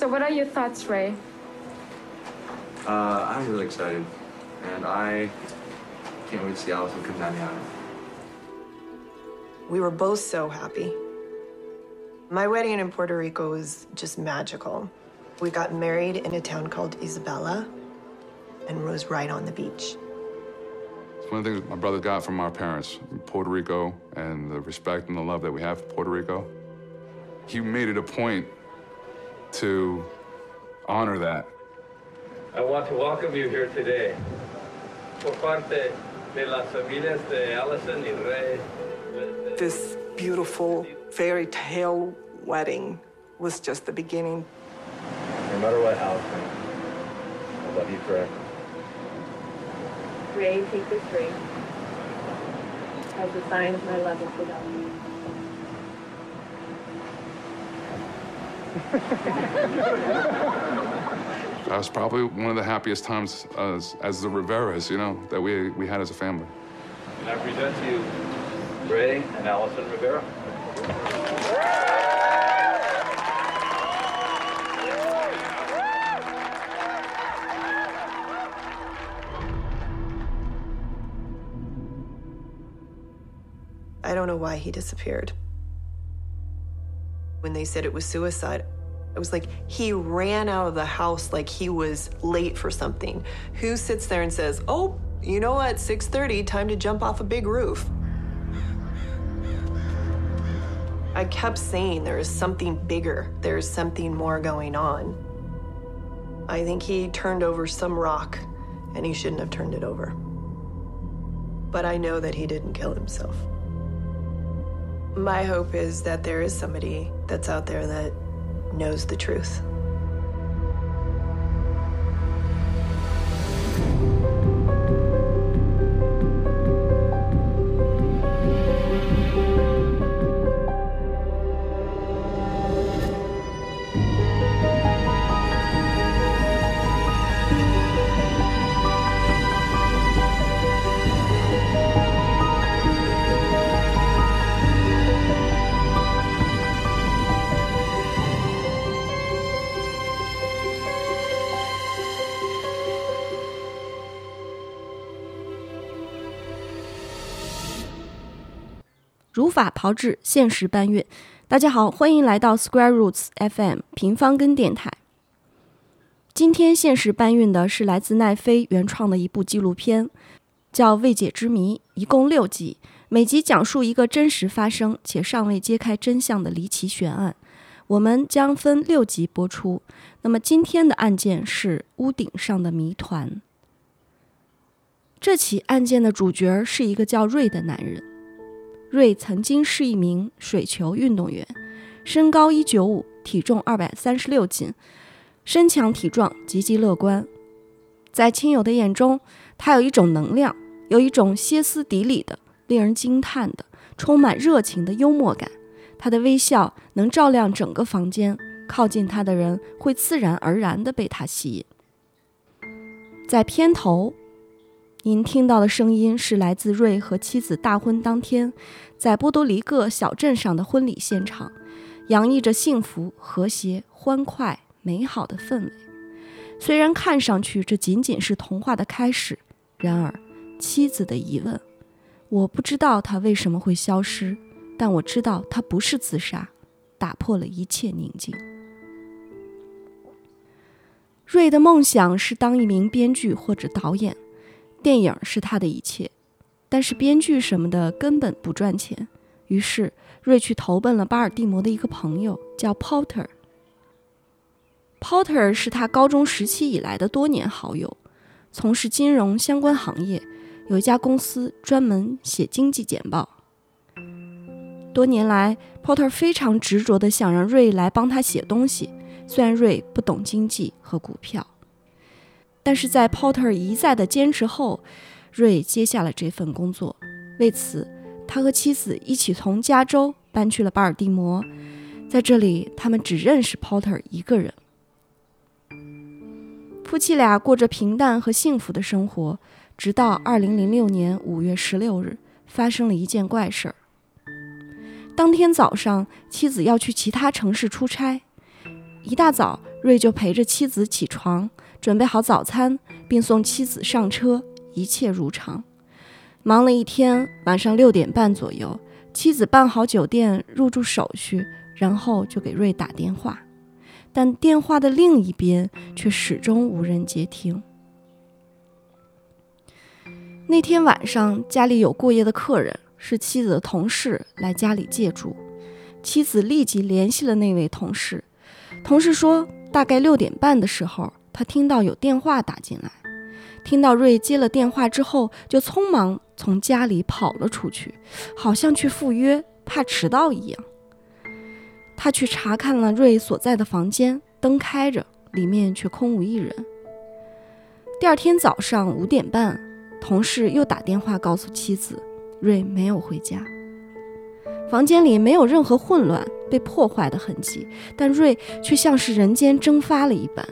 So, what are your thoughts, Ray? Uh, I'm really excited, and I can't wait to see Allison come down the aisle. We were both so happy. My wedding in Puerto Rico was just magical. We got married in a town called Isabela and was right on the beach. It's one of the things my brother got from our parents, Puerto Rico and the respect and the love that we have for Puerto Rico. He made it a point to honor that. I want to welcome you here today. Por parte de las familias de Allison y Ray. This beautiful fairy tale wedding was just the beginning. No matter what, Allison, I love you forever. Ray, take this ring as a sign of my love and fidelity. That was probably one of the happiest times as, as the Riveras, you know, that we, we had as a family. And I present to you Ray and Allison Rivera. I don't know why he disappeared. When they said it was suicide, it was like he ran out of the house like he was late for something. Who sits there and says, "Oh, you know what? 6:30, time to jump off a big roof." I kept saying there is something bigger. There is something more going on. I think he turned over some rock and he shouldn't have turned it over. But I know that he didn't kill himself. My hope is that there is somebody that's out there that knows the truth. 如法炮制，现实搬运。大家好，欢迎来到 Square Roots FM 平方根电台。今天现实搬运的是来自奈飞原创的一部纪录片，叫《未解之谜》，一共六集，每集讲述一个真实发生且尚未揭开真相的离奇悬案。我们将分六集播出。那么今天的案件是屋顶上的谜团。这起案件的主角是一个叫瑞的男人。瑞曾经是一名水球运动员，身高一九五，体重二百三十六斤，身强体壮，积极乐观。在亲友的眼中，他有一种能量，有一种歇斯底里的、令人惊叹的、充满热情的幽默感。他的微笑能照亮整个房间，靠近他的人会自然而然地被他吸引。在片头。您听到的声音是来自瑞和妻子大婚当天，在波多黎各小镇上的婚礼现场，洋溢着幸福、和谐、欢快、美好的氛围。虽然看上去这仅仅是童话的开始，然而，妻子的疑问：“我不知道他为什么会消失，但我知道他不是自杀。”打破了一切宁静。瑞的梦想是当一名编剧或者导演。电影是他的一切，但是编剧什么的根本不赚钱。于是瑞去投奔了巴尔的摩的一个朋友，叫 Porter。Porter 是他高中时期以来的多年好友，从事金融相关行业，有一家公司专门写经济简报。多年来，Porter 非常执着地想让瑞来帮他写东西，虽然瑞不懂经济和股票。但是在 Porter 一再的坚持后，瑞接下了这份工作。为此，他和妻子一起从加州搬去了巴尔的摩。在这里，他们只认识 Porter 一个人。夫妻俩过着平淡和幸福的生活，直到2006年5月16日，发生了一件怪事儿。当天早上，妻子要去其他城市出差，一大早。瑞就陪着妻子起床，准备好早餐，并送妻子上车，一切如常。忙了一天，晚上六点半左右，妻子办好酒店入住手续，然后就给瑞打电话，但电话的另一边却始终无人接听。那天晚上，家里有过夜的客人，是妻子的同事来家里借住。妻子立即联系了那位同事，同事说。大概六点半的时候，他听到有电话打进来。听到瑞接了电话之后，就匆忙从家里跑了出去，好像去赴约，怕迟到一样。他去查看了瑞所在的房间，灯开着，里面却空无一人。第二天早上五点半，同事又打电话告诉妻子，瑞没有回家。房间里没有任何混乱、被破坏的痕迹，但瑞却像是人间蒸发了一般。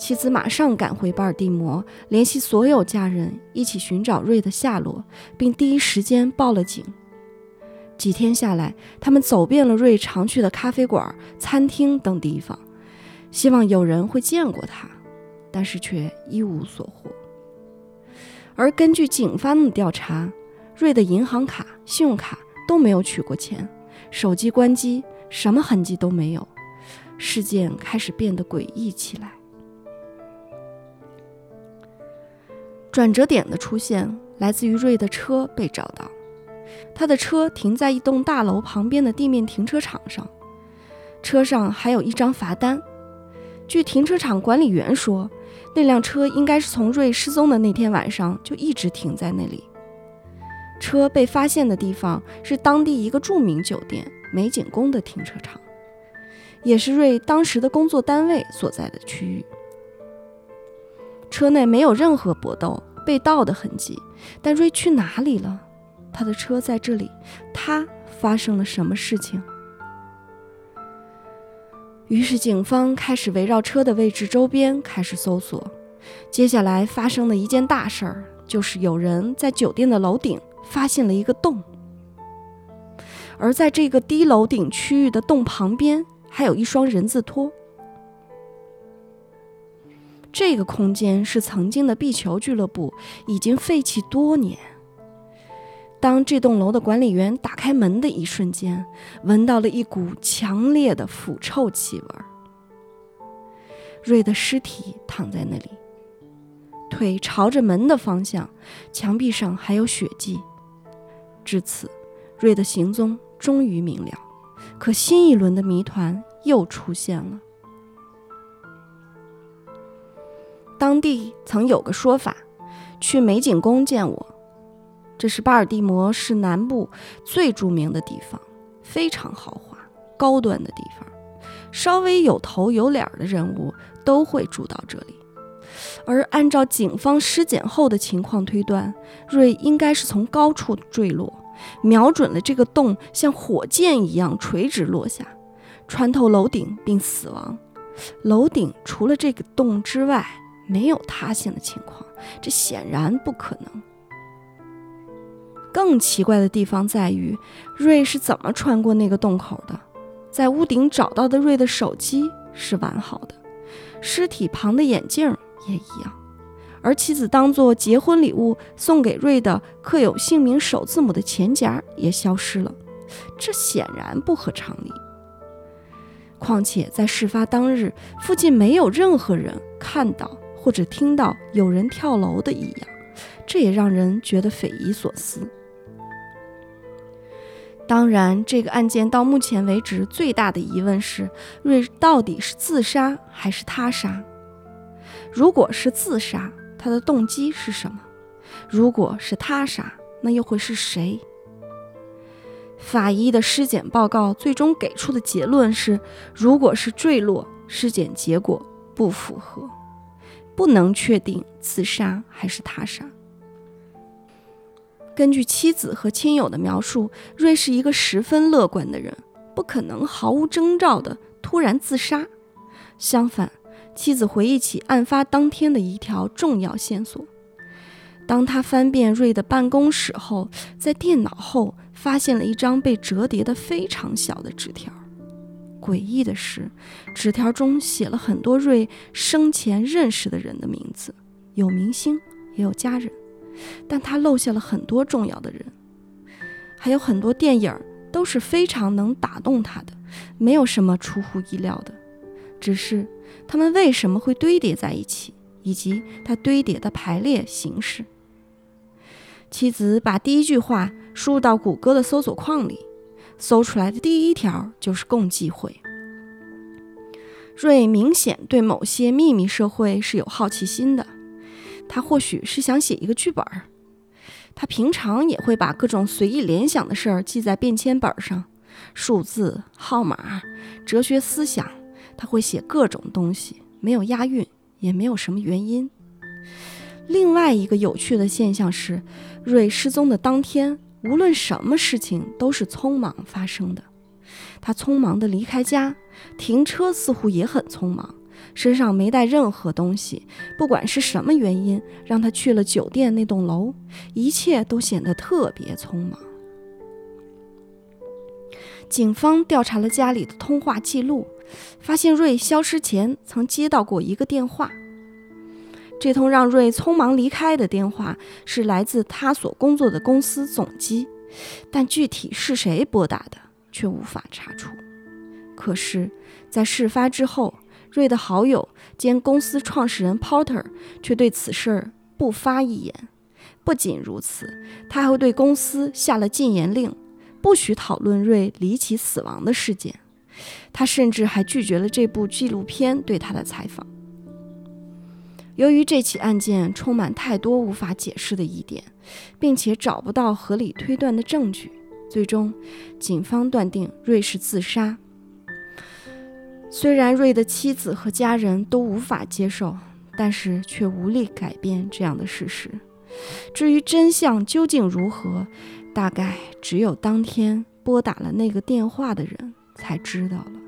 妻子马上赶回巴尔的摩，联系所有家人一起寻找瑞的下落，并第一时间报了警。几天下来，他们走遍了瑞常去的咖啡馆、餐厅等地方，希望有人会见过他，但是却一无所获。而根据警方的调查，瑞的银行卡、信用卡都没有取过钱，手机关机，什么痕迹都没有。事件开始变得诡异起来。转折点的出现来自于瑞的车被找到，他的车停在一栋大楼旁边的地面停车场上，车上还有一张罚单。据停车场管理员说，那辆车应该是从瑞失踪的那天晚上就一直停在那里。车被发现的地方是当地一个著名酒店美景宫的停车场，也是瑞当时的工作单位所在的区域。车内没有任何搏斗、被盗的痕迹，但瑞去哪里了？他的车在这里，他发生了什么事情？于是警方开始围绕车的位置周边开始搜索。接下来发生的一件大事儿，就是有人在酒店的楼顶。发现了一个洞，而在这个低楼顶区域的洞旁边，还有一双人字拖。这个空间是曾经的壁球俱乐部，已经废弃多年。当这栋楼的管理员打开门的一瞬间，闻到了一股强烈的腐臭气味。瑞的尸体躺在那里，腿朝着门的方向，墙壁上还有血迹。至此，瑞的行踪终于明了。可新一轮的谜团又出现了。当地曾有个说法：去美景宫见我。这是巴尔的摩市南部最著名的地方，非常豪华、高端的地方。稍微有头有脸的人物都会住到这里。而按照警方尸检后的情况推断，瑞应该是从高处坠落。瞄准了这个洞，像火箭一样垂直落下，穿透楼顶并死亡。楼顶除了这个洞之外，没有塌陷的情况，这显然不可能。更奇怪的地方在于，瑞是怎么穿过那个洞口的？在屋顶找到的瑞的手机是完好的，尸体旁的眼镜也一样。而妻子当做结婚礼物送给瑞的刻有姓名首字母的钱夹也消失了，这显然不合常理。况且在事发当日，附近没有任何人看到或者听到有人跳楼的异样，这也让人觉得匪夷所思。当然，这个案件到目前为止最大的疑问是：瑞到底是自杀还是他杀？如果是自杀，他的动机是什么？如果是他杀，那又会是谁？法医的尸检报告最终给出的结论是：如果是坠落，尸检结果不符合，不能确定自杀还是他杀。根据妻子和亲友的描述，瑞是一个十分乐观的人，不可能毫无征兆的突然自杀。相反。妻子回忆起案发当天的一条重要线索：当他翻遍瑞的办公室后，在电脑后发现了一张被折叠的非常小的纸条。诡异的是，纸条中写了很多瑞生前认识的人的名字，有明星，也有家人，但他漏下了很多重要的人。还有很多电影都是非常能打动他的，没有什么出乎意料的，只是他们为什么会堆叠在一起，以及它堆叠的排列形式。妻子把第一句话输入到谷歌的搜索框里，搜出来的第一条就是共济会。瑞明显对某些秘密社会是有好奇心的，他或许是想写一个剧本儿。他平常也会把各种随意联想的事儿记在便签本上，数字、号码、哲学思想，他会写各种东西，没有押韵，也没有什么原因。另外一个有趣的现象是，瑞失踪的当天，无论什么事情都是匆忙发生的。他匆忙地离开家，停车似乎也很匆忙。身上没带任何东西，不管是什么原因，让他去了酒店那栋楼，一切都显得特别匆忙。警方调查了家里的通话记录，发现瑞消失前曾接到过一个电话。这通让瑞匆忙离开的电话是来自他所工作的公司总机，但具体是谁拨打的却无法查出。可是，在事发之后。瑞的好友兼公司创始人 Porter 却对此事儿不发一言。不仅如此，他还对公司下了禁言令，不许讨论瑞离奇死亡的事件。他甚至还拒绝了这部纪录片对他的采访。由于这起案件充满太多无法解释的疑点，并且找不到合理推断的证据，最终警方断定瑞是自杀。虽然瑞的妻子和家人都无法接受，但是却无力改变这样的事实。至于真相究竟如何，大概只有当天拨打了那个电话的人才知道了。